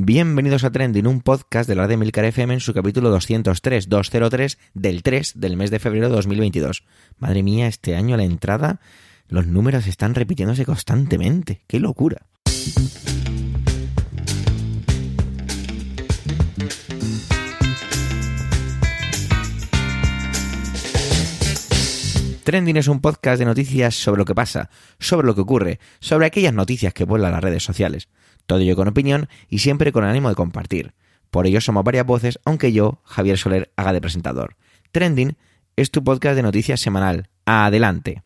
Bienvenidos a Trending, un podcast de la red de Milcar FM en su capítulo 203, 203 del 3 del mes de febrero de 2022. Madre mía, este año a la entrada los números están repitiéndose constantemente. ¡Qué locura! Trending es un podcast de noticias sobre lo que pasa, sobre lo que ocurre, sobre aquellas noticias que vuelan las redes sociales. Todo ello con opinión y siempre con ánimo de compartir. Por ello somos varias voces, aunque yo, Javier Soler, haga de presentador. Trending es tu podcast de noticias semanal. Adelante.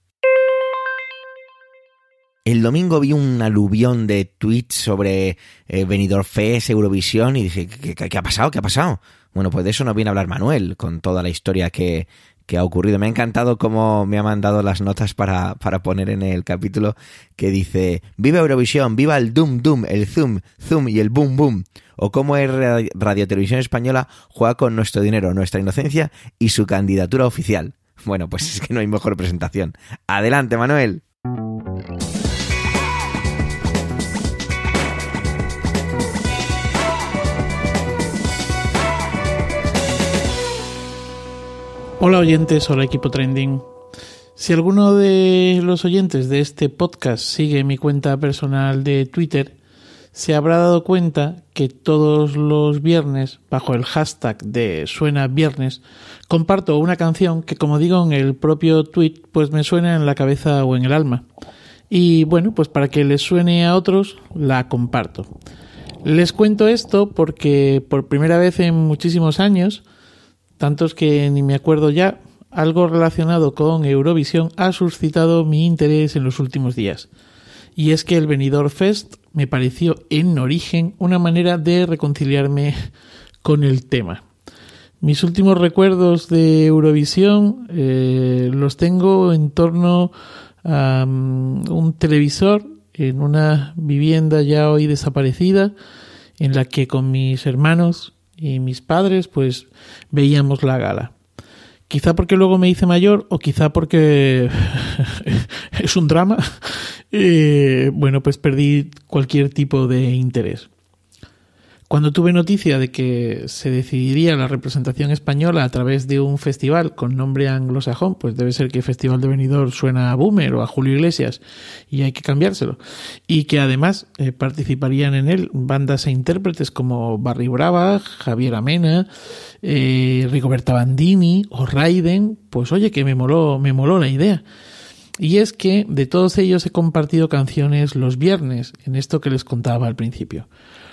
El domingo vi un aluvión de tweets sobre eh, Benidorm Fest, Eurovisión y dije, ¿qué, ¿qué, ha pasado? ¿Qué ha pasado? Bueno, pues de eso nos viene a hablar Manuel, con toda la historia que, que ha ocurrido. Me ha encantado cómo me ha mandado las notas para, para poner en el capítulo que dice Viva Eurovisión, viva el Doom Doom, el Zoom, Zoom y el Boom Boom. O cómo es Radio Televisión Española juega con nuestro dinero, nuestra inocencia y su candidatura oficial. Bueno, pues es que no hay mejor presentación. Adelante, Manuel. Hola oyentes, hola equipo trending. Si alguno de los oyentes de este podcast sigue mi cuenta personal de Twitter, se habrá dado cuenta que todos los viernes, bajo el hashtag de Suena Viernes, comparto una canción que, como digo en el propio tweet, pues me suena en la cabeza o en el alma. Y bueno, pues para que les suene a otros, la comparto. Les cuento esto porque por primera vez en muchísimos años, tantos que ni me acuerdo ya, algo relacionado con Eurovisión ha suscitado mi interés en los últimos días. Y es que el Benidorm Fest me pareció en origen una manera de reconciliarme con el tema. Mis últimos recuerdos de Eurovisión eh, los tengo en torno a um, un televisor en una vivienda ya hoy desaparecida en la que con mis hermanos y mis padres pues veíamos la gala. Quizá porque luego me hice mayor o quizá porque es un drama. Bueno, pues perdí cualquier tipo de interés. Cuando tuve noticia de que se decidiría la representación española a través de un festival con nombre anglosajón, pues debe ser que Festival de Benidorm suena a Boomer o a Julio Iglesias y hay que cambiárselo. Y que además eh, participarían en él bandas e intérpretes como Barry Brava, Javier Amena, eh, Rigoberta Bandini o Raiden, pues oye que me moló, me moló la idea. Y es que de todos ellos he compartido canciones los viernes, en esto que les contaba al principio.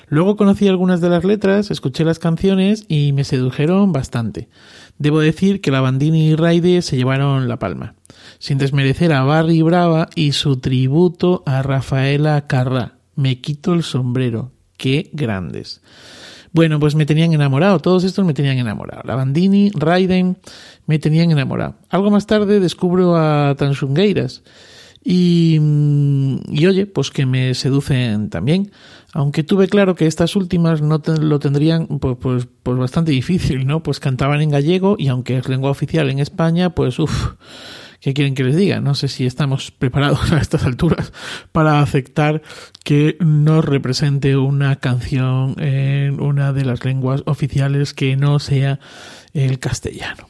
Luego conocí algunas de las letras, escuché las canciones y me sedujeron bastante. Debo decir que la Bandini y Raide se llevaron la palma, sin desmerecer a Barry Brava y su tributo a Rafaela Carrá. Me quito el sombrero. Qué grandes. Bueno, pues me tenían enamorado, todos estos me tenían enamorado. La Bandini, Raiden, me tenían enamorado. Algo más tarde descubro a Tansungueiras y, y oye, pues que me seducen también. Aunque tuve claro que estas últimas no lo tendrían pues, pues, pues bastante difícil, ¿no? Pues cantaban en gallego y aunque es lengua oficial en España, pues uff, ¿qué quieren que les diga? No sé si estamos preparados a estas alturas para aceptar que nos represente una canción en una de las lenguas oficiales que no sea el castellano.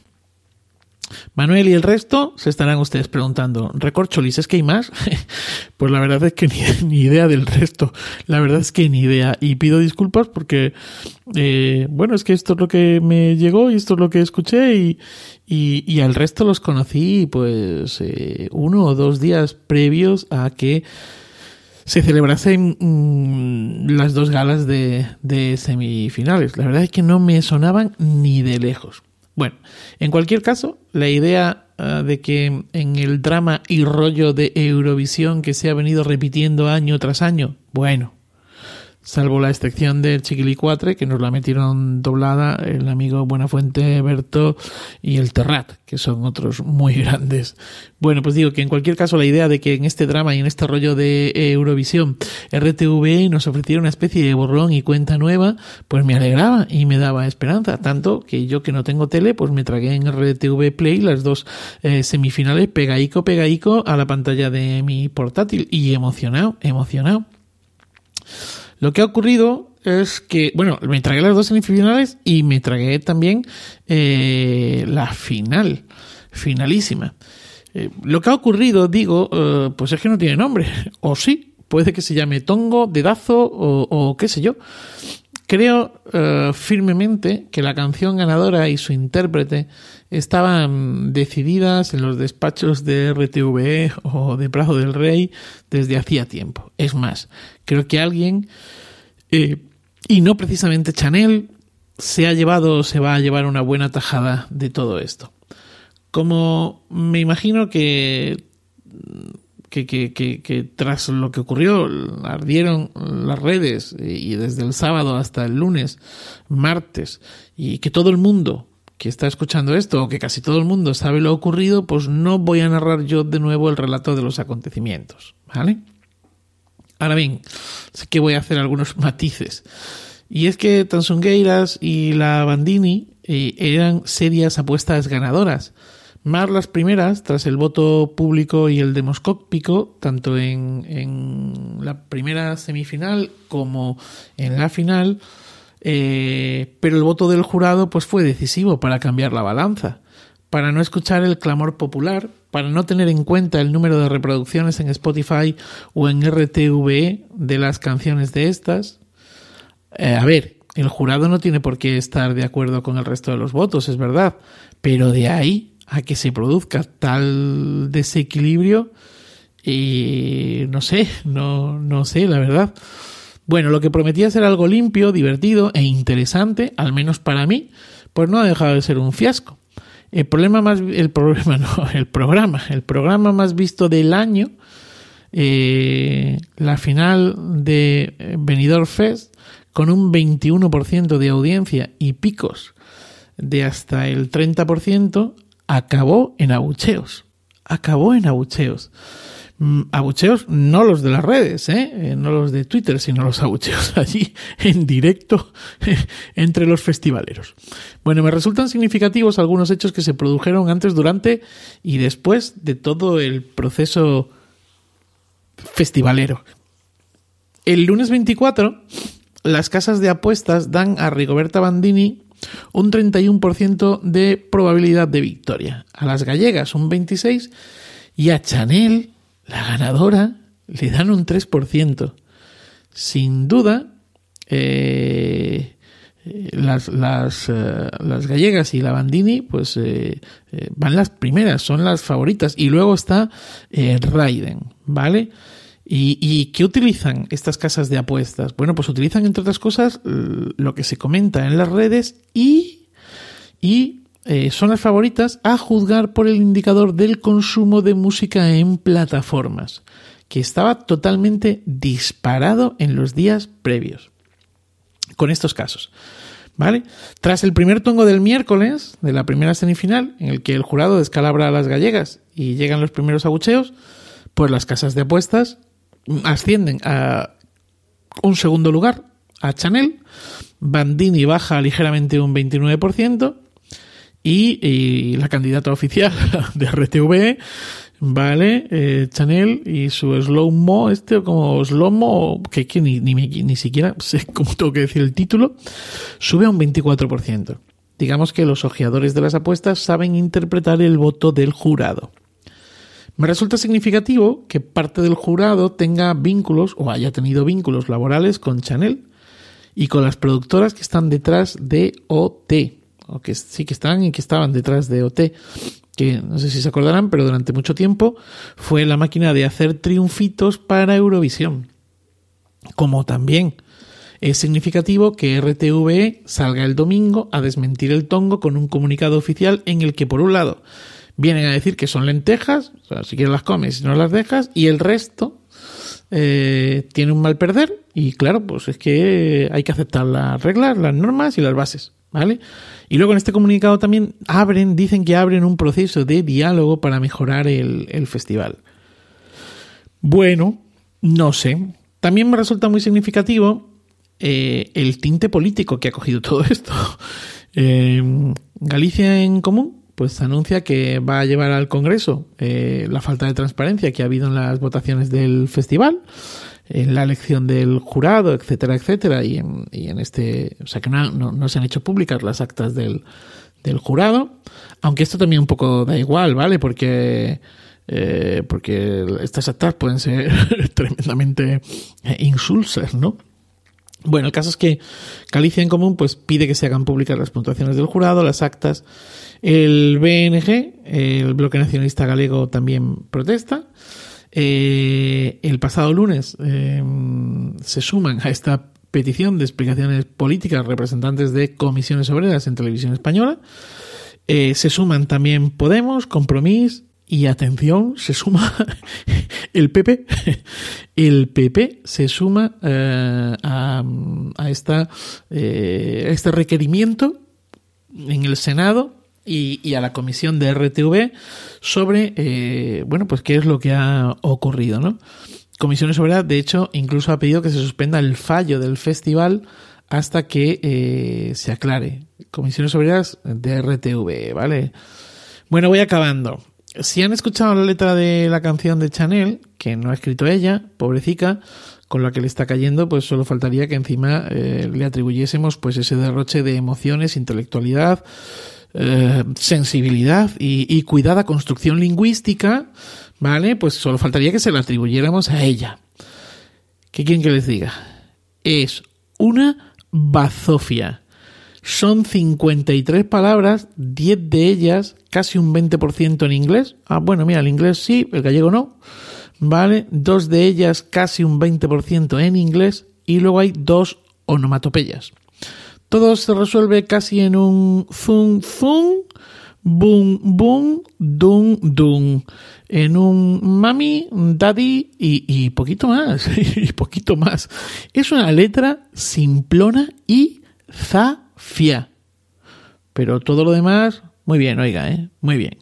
Manuel y el resto se estarán ustedes preguntando, ¿recorcholis es que hay más? pues la verdad es que ni, ni, idea del resto, la verdad es que ni idea. Y pido disculpas porque, eh, bueno, es que esto es lo que me llegó y esto es lo que escuché y, y, al resto los conocí pues eh, uno o dos días previos a que se celebrasen mmm, las dos galas de, de semifinales. La verdad es que no me sonaban ni de lejos. Bueno, en cualquier caso, la idea uh, de que en el drama y rollo de Eurovisión que se ha venido repitiendo año tras año, bueno, salvo la excepción del Chiquilicuatre, que nos la metieron doblada el amigo Buenafuente, Berto y el Terrat, que son otros muy grandes. Bueno, pues digo que en cualquier caso la idea de que en este drama y en este rollo de Eurovisión RTV nos ofreciera una especie de borrón y cuenta nueva, pues me alegraba y me daba esperanza. Tanto que yo que no tengo tele, pues me tragué en RTV Play las dos eh, semifinales pegaico, pegaico a la pantalla de mi portátil y emocionado, emocionado. Lo que ha ocurrido es que, bueno, me tragué las dos semifinales y me tragué también eh, la final, finalísima. Eh, lo que ha ocurrido, digo, eh, pues es que no tiene nombre, o sí, puede que se llame Tongo, Dedazo o, o qué sé yo. Creo firmemente que la canción ganadora y su intérprete estaban decididas en los despachos de RTVE o de Prazo del Rey desde hacía tiempo. Es más, creo que alguien eh, y no precisamente Chanel se ha llevado o se va a llevar una buena tajada de todo esto. Como me imagino que, que, que, que, tras lo que ocurrió, ardieron las redes y desde el sábado hasta el lunes, martes, y que todo el mundo que está escuchando esto, o que casi todo el mundo sabe lo ocurrido, pues no voy a narrar yo de nuevo el relato de los acontecimientos, ¿vale? Ahora bien, sé que voy a hacer algunos matices. Y es que Tansungueiras y la Bandini eh, eran serias apuestas ganadoras. Más las primeras, tras el voto público y el demoscópico, tanto en, en la primera semifinal como en la final, eh, pero el voto del jurado pues fue decisivo para cambiar la balanza, para no escuchar el clamor popular, para no tener en cuenta el número de reproducciones en Spotify o en RTVE de las canciones de estas. Eh, a ver, el jurado no tiene por qué estar de acuerdo con el resto de los votos, es verdad, pero de ahí a que se produzca tal desequilibrio, y no sé, no, no sé, la verdad. Bueno, lo que prometía ser algo limpio, divertido e interesante, al menos para mí, pues no ha dejado de ser un fiasco. El problema más, el problema no, el programa, el programa más visto del año, eh, la final de Benidorm Fest, con un 21% de audiencia y picos de hasta el 30%, acabó en abucheos. Acabó en abucheos. Mm, abucheos no los de las redes, ¿eh? ¿eh? no los de Twitter, sino los abucheos allí en directo entre los festivaleros. Bueno, me resultan significativos algunos hechos que se produjeron antes, durante y después de todo el proceso festivalero. El lunes 24, las casas de apuestas dan a Rigoberta Bandini un 31% de probabilidad de victoria, a las gallegas un 26% y a Chanel la ganadora le dan un 3%. Sin duda, eh, las, las, eh, las, gallegas y la Bandini, pues eh, van las primeras, son las favoritas. Y luego está Raiden, ¿vale? ¿Y, ¿Y, qué utilizan estas casas de apuestas? Bueno, pues utilizan, entre otras cosas, lo que se comenta en las redes y, y eh, son las favoritas a juzgar por el indicador del consumo de música en plataformas, que estaba totalmente disparado en los días previos. Con estos casos. ¿Vale? Tras el primer tongo del miércoles, de la primera semifinal, en el que el jurado descalabra a las gallegas y llegan los primeros abucheos, pues las casas de apuestas ascienden a un segundo lugar, a Chanel, Bandini baja ligeramente un 29%, y, la candidata oficial de RTV, ¿vale? Eh, Chanel y su slow mo, este como slow mo, que, que ni, ni, ni, siquiera sé cómo tengo que decir el título, sube a un 24%. Digamos que los ojeadores de las apuestas saben interpretar el voto del jurado. Me resulta significativo que parte del jurado tenga vínculos o haya tenido vínculos laborales con Chanel y con las productoras que están detrás de OT, o que sí que están y que estaban detrás de OT, que no sé si se acordarán, pero durante mucho tiempo fue la máquina de hacer triunfitos para Eurovisión. Como también es significativo que RTVE salga el domingo a desmentir el tongo con un comunicado oficial en el que, por un lado, vienen a decir que son lentejas, o sea, si quieres las comes, si no las dejas, y el resto eh, tiene un mal perder, y claro, pues es que hay que aceptar las reglas, las normas y las bases, ¿vale? Y luego en este comunicado también abren, dicen que abren un proceso de diálogo para mejorar el, festival. Bueno, no sé. También me resulta muy significativo eh, el tinte político que ha cogido todo esto. Eh, Galicia en Común pues anuncia que va a llevar al Congreso eh, la falta de transparencia que ha habido en las votaciones del festival. en la elección del jurado, etcétera, etcétera, y en, y en este, o sea que no, no, se han hecho públicas las actas del, del jurado, aunque esto también un poco da igual, ¿vale? Porque eh, porque estas actas pueden ser tremendamente insulsas, ¿no? Bueno, el caso es que Galicia en Común pues pide que se hagan públicas las puntuaciones del jurado, las actas. El BNG, el Bloque Nacionalista Galego, también protesta. Eh, el pasado lunes eh, se suman a esta petición de explicaciones políticas representantes de comisiones obreras en televisión española. se suman también Podemos, Compromís, y atención, se suma el PP. El PP se suma eh, a, esta, eh, este requerimiento en el Senado y, a la comisión de RTV sobre, eh, bueno, pues qué es lo que ha ocurrido, ¿no? Comisiones Obreras, de hecho, incluso ha pedido que se suspenda el fallo del festival hasta que se aclare. Comisiones Obreras de RTV, ¿vale? Bueno, voy acabando si han escuchado la letra de la canción de Chanel, que no ha escrito ella, pobrecita, con la que le está cayendo, pues solo faltaría que encima eh, le atribuyésemos pues ese derroche de emociones, intelectualidad, eh, sensibilidad y, cuidada construcción lingüística, ¿vale? Pues solo faltaría que se la atribuyéramos a ella. ¿Qué quieren que les diga? Es una bazofia. Son 53 palabras, 10 de ellas, casi un 20% en inglés. Ah, bueno, mira, el inglés sí, el gallego no. ¿Vale? Dos de ellas, casi un 20% en inglés. Y luego hay dos onomatopeyas. Todo se resuelve casi en un fun fun, boom boom, dun dun. En un mami, daddy y, y poquito más. y poquito más. Es una letra simplona y za FIA. Pero todo lo demás, muy bien, oiga, ¿eh? muy bien.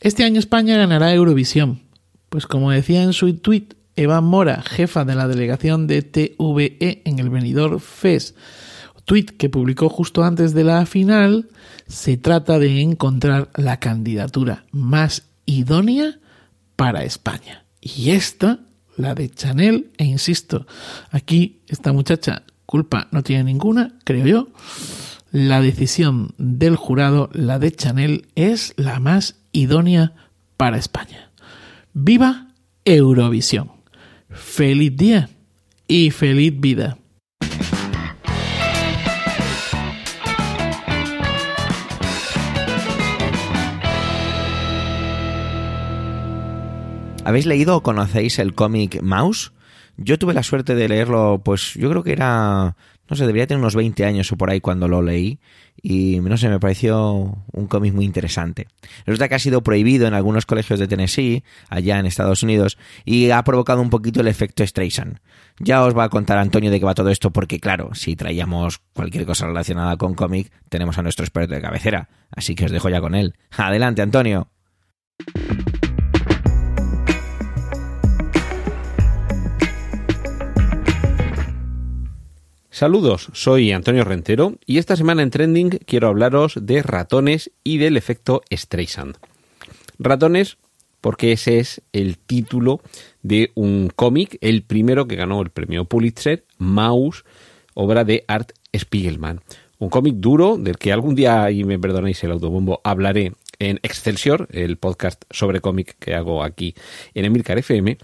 Este año España ganará Eurovisión. Pues como decía en su tweet Eva Mora, jefa de la delegación de TVE en el venidor FES, tweet que publicó justo antes de la final, se trata de encontrar la candidatura más idónea para España. Y esta, la de Chanel, e insisto, aquí esta muchacha culpa no tiene ninguna, creo yo. La decisión del jurado, la de Chanel, es la más idónea para España. ¡Viva Eurovisión! ¡Feliz día y feliz vida! ¿Habéis leído o conocéis el cómic Mouse? Yo tuve la suerte de leerlo, pues yo creo que era, no sé, debería tener unos 20 años o por ahí cuando lo leí y no sé, me pareció un cómic muy interesante. Resulta que ha sido prohibido en algunos colegios de Tennessee, allá en Estados Unidos, y ha provocado un poquito el efecto Streisand. Ya os va a contar Antonio de qué va todo esto, porque claro, si traíamos cualquier cosa relacionada con cómic, tenemos a nuestro experto de cabecera, así que os dejo ya con él. Adelante, Antonio. Saludos, soy Antonio Rentero y esta semana en Trending quiero hablaros de ratones y del efecto Streisand. Ratones porque ese es el título de un cómic, el primero que ganó el premio Pulitzer, Mouse, obra de Art Spiegelman. Un cómic duro del que algún día, y me perdonéis el autobombo, hablaré en Excelsior, el podcast sobre cómic que hago aquí en Emilcar FM,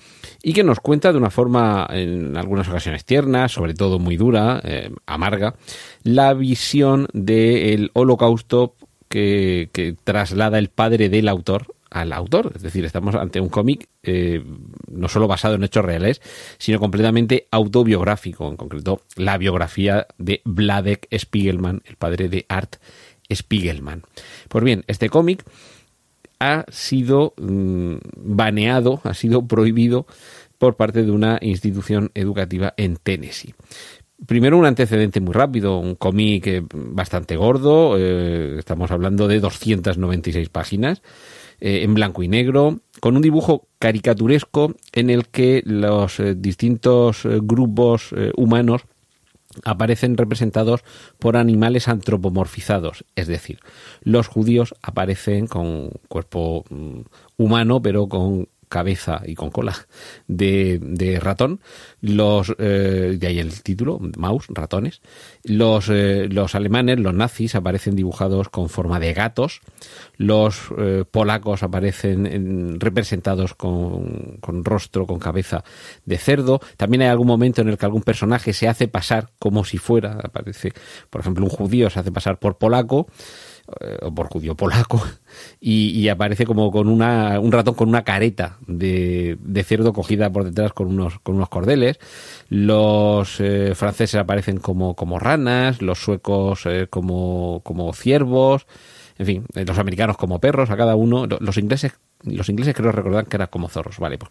y que nos cuenta de una forma, en algunas ocasiones tierna, sobre todo muy dura, eh, amarga, la visión del holocausto que, traslada el padre del autor al autor. Es decir, estamos ante un cómic eh, no solo basado en hechos reales, sino completamente autobiográfico, en concreto la biografía de Vladek Spiegelman, el padre de Art Spiegelman. Pues bien, este cómic ha sido mm, baneado, ha sido prohibido por parte de una institución educativa en Tennessee. Primero un antecedente muy rápido, un cómic eh, bastante gordo, eh, estamos hablando de 296 páginas, eh, en blanco y negro, con un dibujo caricaturesco en el que los distintos grupos humanos aparecen representados por animales antropomorfizados, es decir, los judíos aparecen con cuerpo mm, humano pero con cabeza y con cola de, ratón, los eh, de ahí el título, mouse, ratones, los, eh, los alemanes, los nazis aparecen dibujados con forma de gatos, los eh, polacos aparecen representados con, con rostro, con cabeza de cerdo, también hay algún momento en el que algún personaje se hace pasar como si fuera, aparece, por ejemplo, un judío se hace pasar por polaco, o por judío polaco, y, aparece como con una, un ratón con una careta de, cerdo cogida por detrás con unos, con unos cordeles. Los eh, franceses aparecen como, como ranas, los suecos eh, como, como ciervos, en fin, los americanos como perros, a cada uno. Los ingleses los ingleses creo recordar que eran como zorros. Vale, pues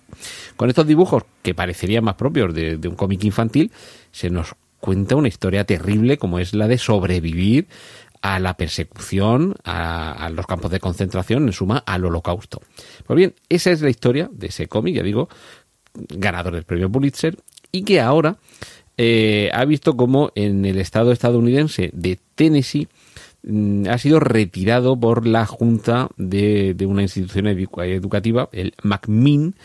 con estos dibujos que parecerían más propios de, de un cómic infantil, se nos cuenta una historia terrible como es la de sobrevivir a la persecución, a, los campos de concentración, en suma, al holocausto. Pues bien, esa es la historia de ese cómic, ya digo, ganador del premio Pulitzer, y que ahora eh, ha visto como en el estado estadounidense de Tennessee mm, ha sido retirado por la junta de, de una institución educativa, el McMinn,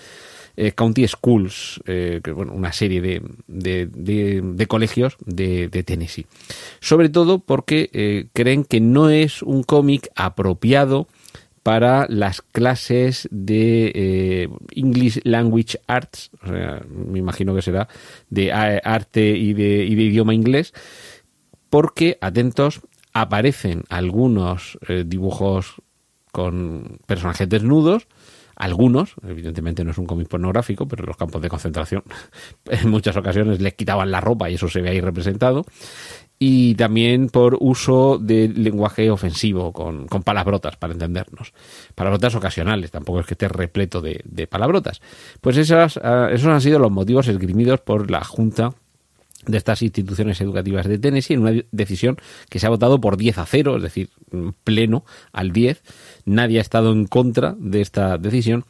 eh, County Schools, eh, que, bueno, una serie de, de, colegios de, Tennessee. Sobre todo porque eh, creen que no es un cómic apropiado para las clases de English Language Arts, me imagino que será de arte de, y de idioma inglés, porque, atentos, aparecen algunos dibujos con personajes desnudos, algunos, evidentemente no es un cómic pornográfico, pero los campos de concentración en muchas ocasiones les quitaban la ropa y eso se ve ahí representado. Y también por uso de lenguaje ofensivo, con, palabrotas, para entendernos. Palabrotas ocasionales, tampoco es que esté repleto de, palabrotas. Pues esas, ah, esos han sido los motivos esgrimidos por la Junta de estas instituciones educativas de Tennessee en una decisión que se ha votado por 10 a 0, es decir, pleno al 10. Nadie ha estado en contra de esta decisión,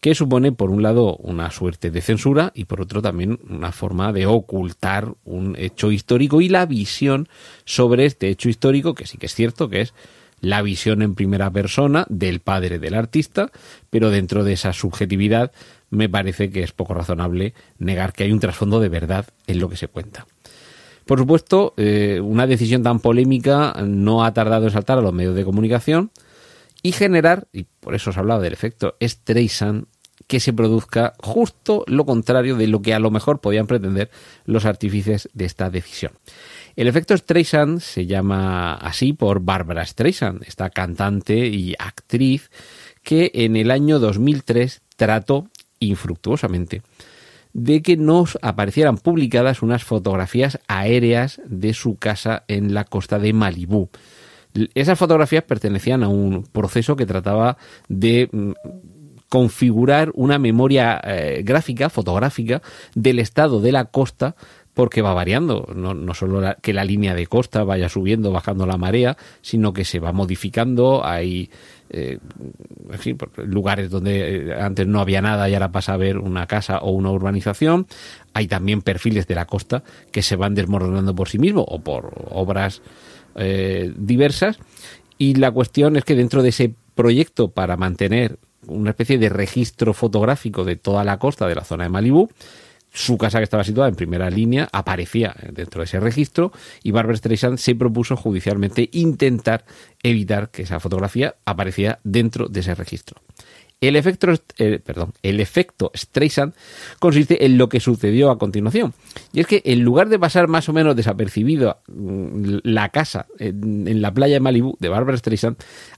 que supone, por un lado, una suerte de censura y por otro también una forma de ocultar un hecho histórico y la visión sobre este hecho histórico, que sí que es cierto que es la visión en primera persona del padre del artista, pero dentro de esa subjetividad me parece que es poco razonable negar que hay un trasfondo de verdad en lo que se cuenta. Por supuesto, eh, una decisión tan polémica no ha tardado en saltar a los medios de comunicación y generar, y por eso os hablaba del efecto Streisand, que se produzca justo lo contrario de lo que a lo mejor podían pretender los artífices de esta decisión. El efecto Streisand se llama así por Barbara Streisand, esta cantante y actriz que en el año 2003 trató infructuosamente de que nos aparecieran publicadas unas fotografías aéreas de su casa en la costa de Malibú. Esas fotografías pertenecían a un proceso que trataba de mm, configurar una memoria eh, gráfica, fotográfica, del estado de la costa porque va variando, no, no solo que la línea de costa vaya subiendo, bajando la marea, sino que se va modificando, hay eh, lugares donde eh, antes no había nada y ahora pasa a ver una casa o una urbanización. Hay también perfiles de la costa que se van desmoronando por sí mismos o por obras eh, diversas. Y la cuestión es que dentro de ese proyecto para mantener una especie de registro fotográfico de toda la costa de la zona de Malibú, su casa que estaba situada en primera línea aparecía dentro de ese registro y Barbara Streisand se propuso judicialmente intentar evitar que esa fotografía apareciera dentro de ese registro. El efecto, eh, perdón, el efecto Streisand consiste en lo que sucedió a continuación. Y es que en lugar de pasar más o menos desapercibido mm, la casa en, en la playa de Malibu de Barbara Streisand,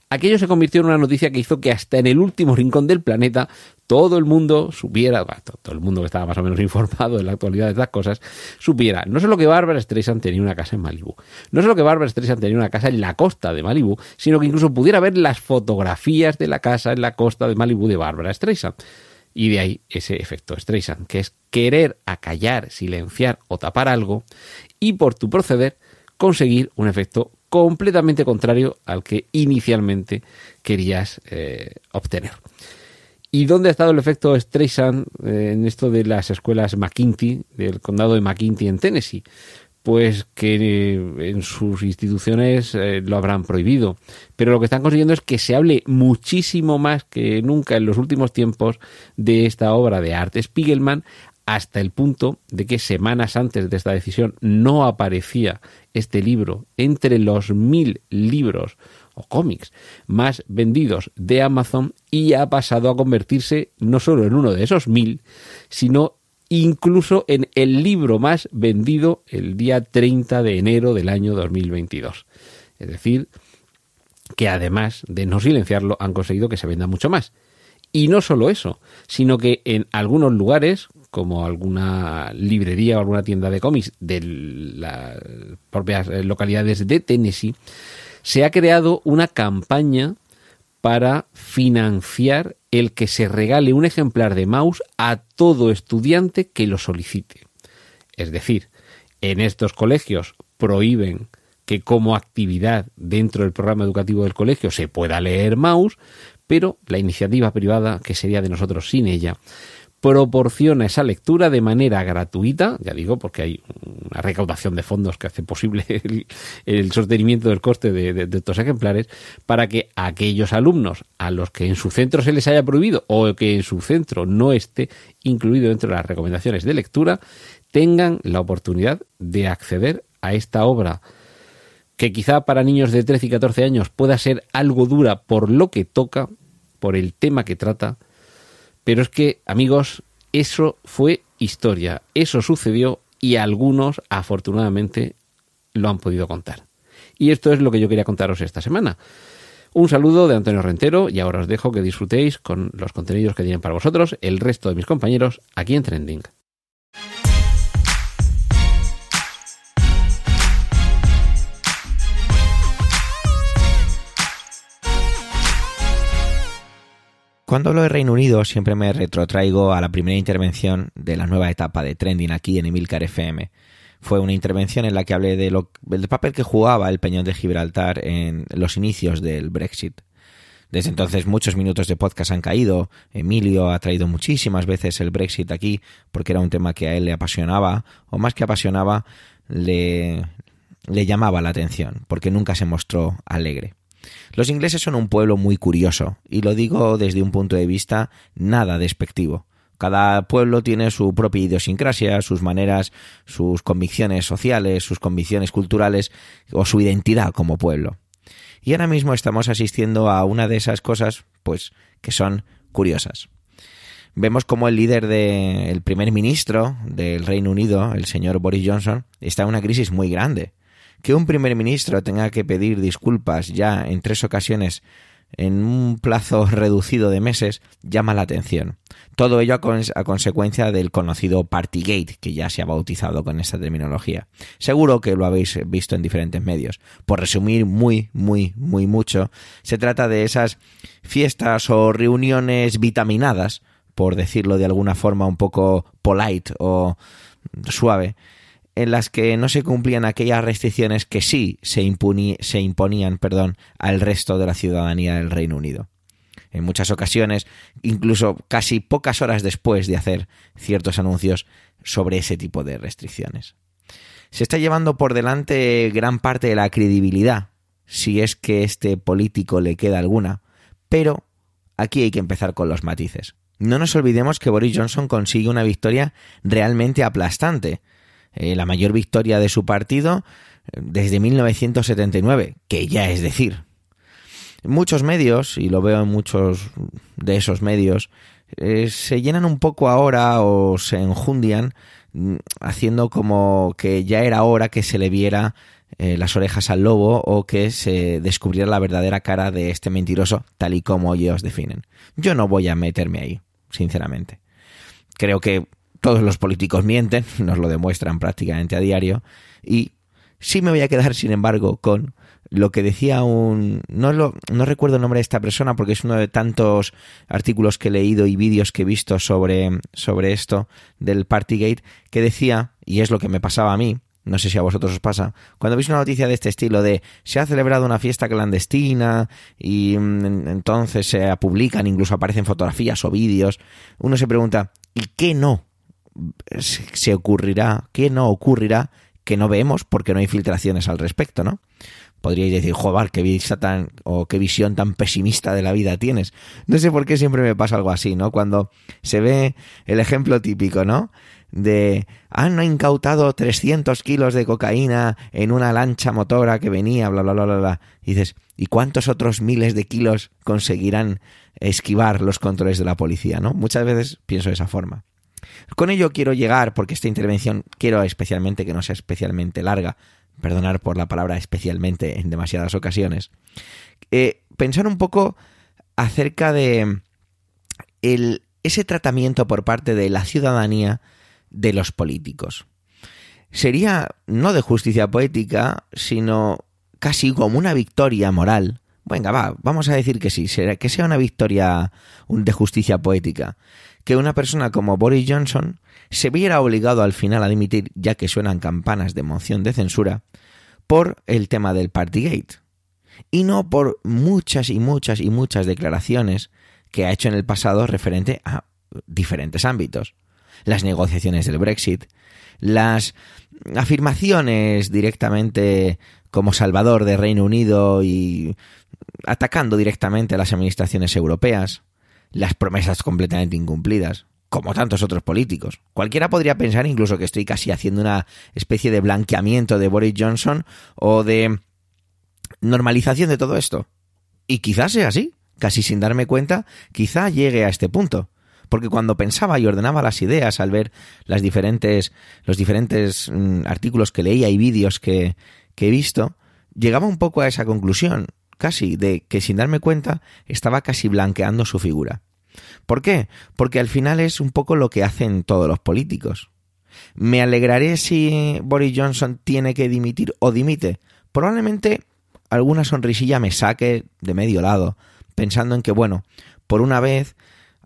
aquello se convirtió en una noticia que hizo que hasta en el último rincón del planeta todo el mundo supiera, todo el mundo que estaba más o menos informado de la actualidad de estas cosas, supiera no solo que Barbara Streisand tenía una casa en Malibu, no solo que Barbara Streisand tenía una casa en la costa de Malibu, sino que incluso pudiera ver las fotografías de la casa en la costa de Malibu de Barbara Streisand. Y de ahí ese efecto Streisand, que es querer acallar, silenciar o tapar algo y por tu proceder conseguir un efecto completamente contrario al que inicialmente querías eh, obtener. ¿Y dónde ha estado el efecto Streisand eh, en esto de las escuelas McKinsey, del condado de McKinsey en Tennessee? pues que en sus instituciones eh, lo habrán prohibido. Pero lo que están consiguiendo es que se hable muchísimo más que nunca en los últimos tiempos de esta obra de Art Spiegelman, hasta el punto de que semanas antes de esta decisión no aparecía este libro entre los mil libros o cómics más vendidos de Amazon y ha pasado a convertirse no solo en uno de esos mil, sino incluso en el libro más vendido el día 30 de enero del año 2022. Es decir, que además de no silenciarlo, han conseguido que se venda mucho más. Y no solo eso, sino que en algunos lugares, como alguna librería o alguna tienda de cómics de las propias localidades de Tennessee, se ha creado una campaña para financiar el que se regale un ejemplar de mouse a todo estudiante que lo solicite. Es decir, en estos colegios prohíben que como actividad dentro del programa educativo del colegio se pueda leer mouse, pero la iniciativa privada, que sería de nosotros sin ella, proporciona esa lectura de manera gratuita, ya digo, porque hay una recaudación de fondos que hace posible el, sostenimiento del coste de, estos ejemplares, para que aquellos alumnos a los que en su centro se les haya prohibido o que en su centro no esté incluido dentro de las recomendaciones de lectura, tengan la oportunidad de acceder a esta obra que quizá para niños de 13 y 14 años pueda ser algo dura por lo que toca, por el tema que trata, pero es que, amigos, eso fue historia, eso sucedió y algunos, afortunadamente, lo han podido contar. Y esto es lo que yo quería contaros esta semana. Un saludo de Antonio Rentero y ahora os dejo que disfrutéis con los contenidos que tienen para vosotros el resto de mis compañeros aquí en Trending. Cuando hablo de Reino Unido siempre me retrotraigo a la primera intervención de la nueva etapa de Trending aquí en Emilcar FM. Fue una intervención en la que hablé de lo, del papel que jugaba el Peñón de Gibraltar en los inicios del Brexit. Desde entonces muchos minutos de podcast han caído. Emilio ha traído muchísimas veces el Brexit aquí porque era un tema que a él le apasionaba, o más que apasionaba, le, le llamaba la atención, porque nunca se mostró alegre. Los ingleses son un pueblo muy curioso, y lo digo desde un punto de vista nada despectivo. Cada pueblo tiene su propia idiosincrasia, sus maneras, sus convicciones sociales, sus convicciones culturales o su identidad como pueblo. Y ahora mismo estamos asistiendo a una de esas cosas, pues, que son curiosas. Vemos como el líder del primer ministro del Reino Unido, el señor Boris Johnson, está en una crisis muy grande que un primer ministro tenga que pedir disculpas ya en tres ocasiones en un plazo reducido de meses llama la atención. Todo ello a, consecuencia del conocido Partygate, que ya se ha bautizado con esta terminología. Seguro que lo habéis visto en diferentes medios. Por resumir muy, muy, muy mucho, se trata de esas fiestas o reuniones vitaminadas, por decirlo de alguna forma un poco polite o suave, en las que no se cumplían aquellas restricciones que sí se, imponían perdón, al resto de la ciudadanía del Reino Unido. En muchas ocasiones, incluso casi pocas horas después de hacer ciertos anuncios sobre ese tipo de restricciones. Se está llevando por delante gran parte de la credibilidad, si es que este político le queda alguna, pero aquí hay que empezar con los matices. No nos olvidemos que Boris Johnson consigue una victoria realmente aplastante, eh, la mayor victoria de su partido eh, desde 1979, que ya es decir. Muchos medios, y lo veo en muchos de esos medios, eh, se llenan un poco ahora o se enjundian mm, haciendo como que ya era hora que se le viera las orejas al lobo o que se descubriera la verdadera cara de este mentiroso tal y como ellos definen. Yo no voy a meterme ahí, sinceramente. Creo que todos los políticos mienten, nos lo demuestran prácticamente a diario, y sí me voy a quedar, sin embargo, con lo que decía un... No, lo, no recuerdo el nombre de esta persona porque es uno de tantos artículos que he leído y vídeos que he visto sobre, sobre esto del Partygate, que decía, y es lo que me pasaba a mí, no sé si a vosotros os pasa, cuando veis una noticia de este estilo de se ha celebrado una fiesta clandestina y mm, entonces se publican, incluso aparecen fotografías o vídeos, uno se pregunta, ¿y qué no? Se ocurrirá, qué no ocurrirá que no vemos porque no hay filtraciones al respecto, ¿no? Podríais decir, joder, qué vista tan, o qué visión tan pesimista de la vida tienes. No sé por qué siempre me pasa algo así, ¿no? Cuando se ve el ejemplo típico, ¿no? De, han incautado 300 kilos de cocaína en una lancha motora que venía, bla, bla, bla, bla, bla. Dices, ¿y cuántos otros miles de kilos conseguirán esquivar los controles de la policía, ¿no? Muchas veces pienso de esa forma. Con ello quiero llegar, porque esta intervención quiero especialmente que no sea especialmente larga, perdonar por la palabra especialmente en demasiadas ocasiones, eh, pensar un poco acerca de el, ese tratamiento por parte de la ciudadanía de los políticos. Sería no de justicia poética, sino casi como una victoria moral. Venga, va, vamos a decir que sí, que sea una victoria de justicia poética que una persona como Boris Johnson se viera obligado al final a dimitir, ya que suenan campanas de moción de censura, por el tema del Partygate. Y no por muchas y muchas y muchas declaraciones que ha hecho en el pasado referente a diferentes ámbitos. Las negociaciones del Brexit, las afirmaciones directamente como salvador de Reino Unido y atacando directamente a las administraciones europeas, las promesas completamente incumplidas, como tantos otros políticos. Cualquiera podría pensar incluso que estoy casi haciendo una especie de blanqueamiento de Boris Johnson o de normalización de todo esto. Y quizás sea así, casi sin darme cuenta, quizá llegue a este punto. Porque cuando pensaba y ordenaba las ideas al ver las diferentes, los diferentes mm, artículos que leía y vídeos que, que he visto, llegaba un poco a esa conclusión casi de que sin darme cuenta estaba casi blanqueando su figura. ¿Por qué? Porque al final es un poco lo que hacen todos los políticos. ¿Me alegraré si Boris Johnson tiene que dimitir o dimite? Probablemente alguna sonrisilla me saque de medio lado, pensando en que, bueno, por una vez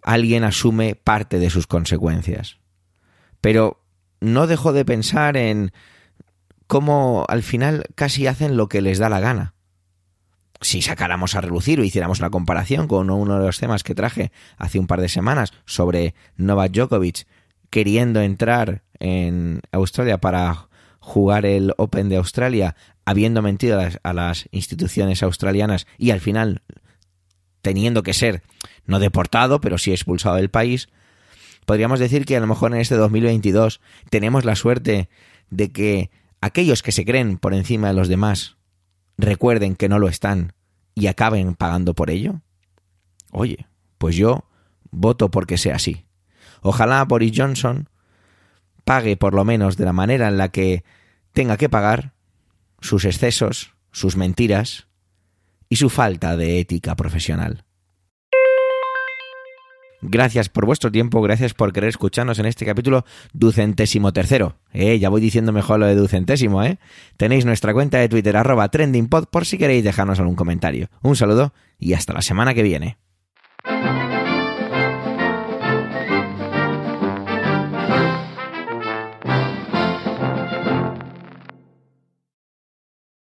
alguien asume parte de sus consecuencias. Pero no dejo de pensar en cómo al final casi hacen lo que les da la gana. Si sacáramos a relucir o hiciéramos la comparación con uno de los temas que traje hace un par de semanas sobre Novak Djokovic queriendo entrar en Australia para jugar el Open de Australia, habiendo mentido a las, instituciones australianas y al final teniendo que ser no deportado, pero sí expulsado del país, podríamos decir que a lo mejor en este 2022 tenemos la suerte de que aquellos que se creen por encima de los demás recuerden que no lo están y acaben pagando por ello? Oye, pues yo voto porque sea así. Ojalá Boris Johnson pague por lo menos de la manera en la que tenga que pagar sus excesos, sus mentiras y su falta de ética profesional. Gracias por vuestro tiempo, gracias por querer escucharnos en este capítulo ducentésimo tercero. Eh, ya voy diciendo mejor lo de ducentésimo, ¿eh? Tenéis nuestra cuenta de Twitter arroba trendingpod por si queréis dejarnos algún comentario. Un saludo y hasta la semana que viene.